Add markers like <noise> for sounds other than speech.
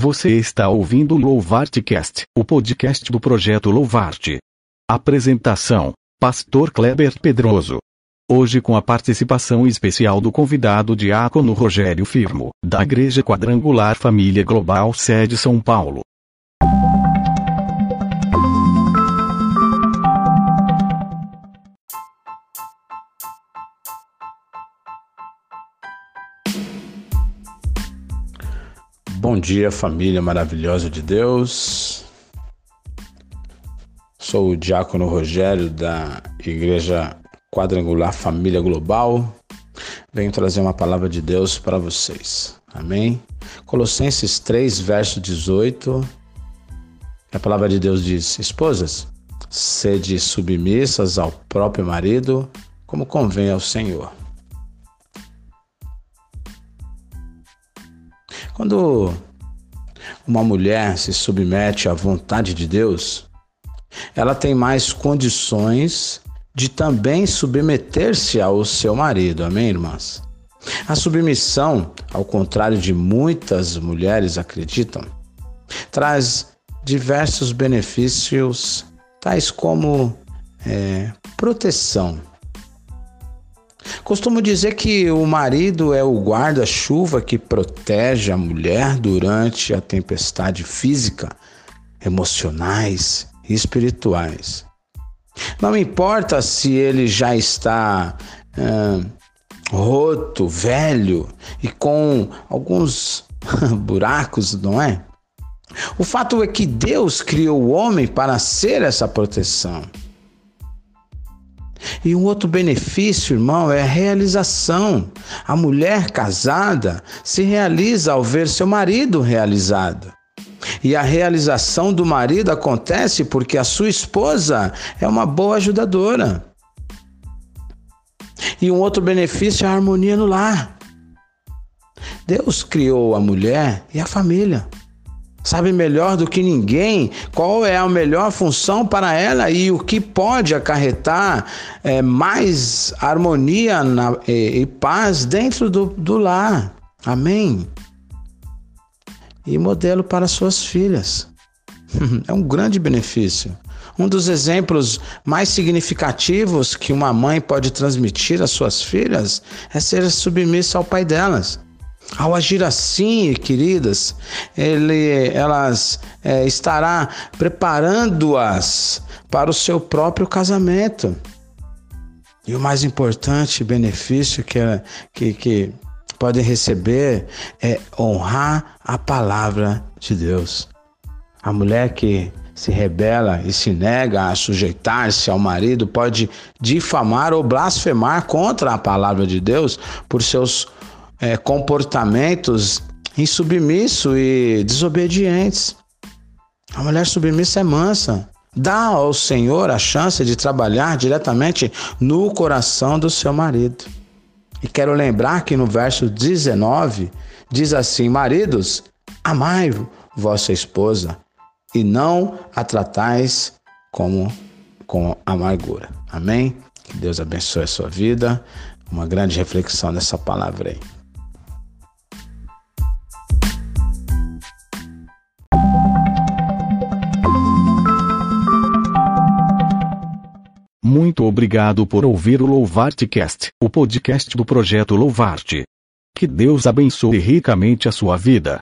Você está ouvindo o Louvartcast, o podcast do projeto Louvarte. Apresentação: Pastor Kleber Pedroso. Hoje com a participação especial do convidado diácono Rogério Firmo, da Igreja Quadrangular Família Global Sede São Paulo. Bom dia, família maravilhosa de Deus. Sou o diácono Rogério da Igreja Quadrangular Família Global. Venho trazer uma palavra de Deus para vocês. Amém? Colossenses 3, verso 18. A palavra de Deus diz: Esposas, sede submissas ao próprio marido, como convém ao Senhor. Quando uma mulher se submete à vontade de Deus, ela tem mais condições de também submeter-se ao seu marido. Amém, irmãs? A submissão, ao contrário de muitas mulheres acreditam, traz diversos benefícios, tais como é, proteção, Costumo dizer que o marido é o guarda-chuva que protege a mulher durante a tempestade física, emocionais e espirituais. Não importa se ele já está roto, velho e com alguns <laughs> buracos, não é? O fato é que Deus criou o homem para ser essa proteção. E um outro benefício, irmão, é a realização. A mulher casada se realiza ao ver seu marido realizado. E a realização do marido acontece porque a sua esposa é uma boa ajudadora. E um outro benefício é a harmonia no lar. Deus criou a mulher e a família sabe melhor do que ninguém qual é a melhor função para ela e o que pode acarretar é, mais harmonia na, e, e, paz dentro do, do lar. Amém? E modelo para suas filhas. <laughs> é um grande benefício. Um dos exemplos mais significativos que uma mãe pode transmitir às suas filhas é ser submissa ao pai delas. Ao agir assim, queridas, ele, elas é, estará preparando-as para o seu próprio casamento. E o mais importante benefício que, que, que podem receber é honrar a palavra de Deus. A mulher que se rebela e se nega a sujeitar-se ao marido pode difamar ou blasfemar contra a palavra de Deus por seus é, comportamentos insubmissos e desobedientes. A mulher submissa é mansa. Dá ao Senhor a chance de trabalhar diretamente no coração do seu marido. E quero lembrar que no verso 19 diz assim: Maridos, amai vossa esposa e não a tratais como com amargura. Amém? Que Deus abençoe a sua vida. Uma grande reflexão nessa palavra aí. Muito obrigado por ouvir o Louvartecast, o podcast do projeto Louvarte. Que Deus abençoe ricamente a sua vida.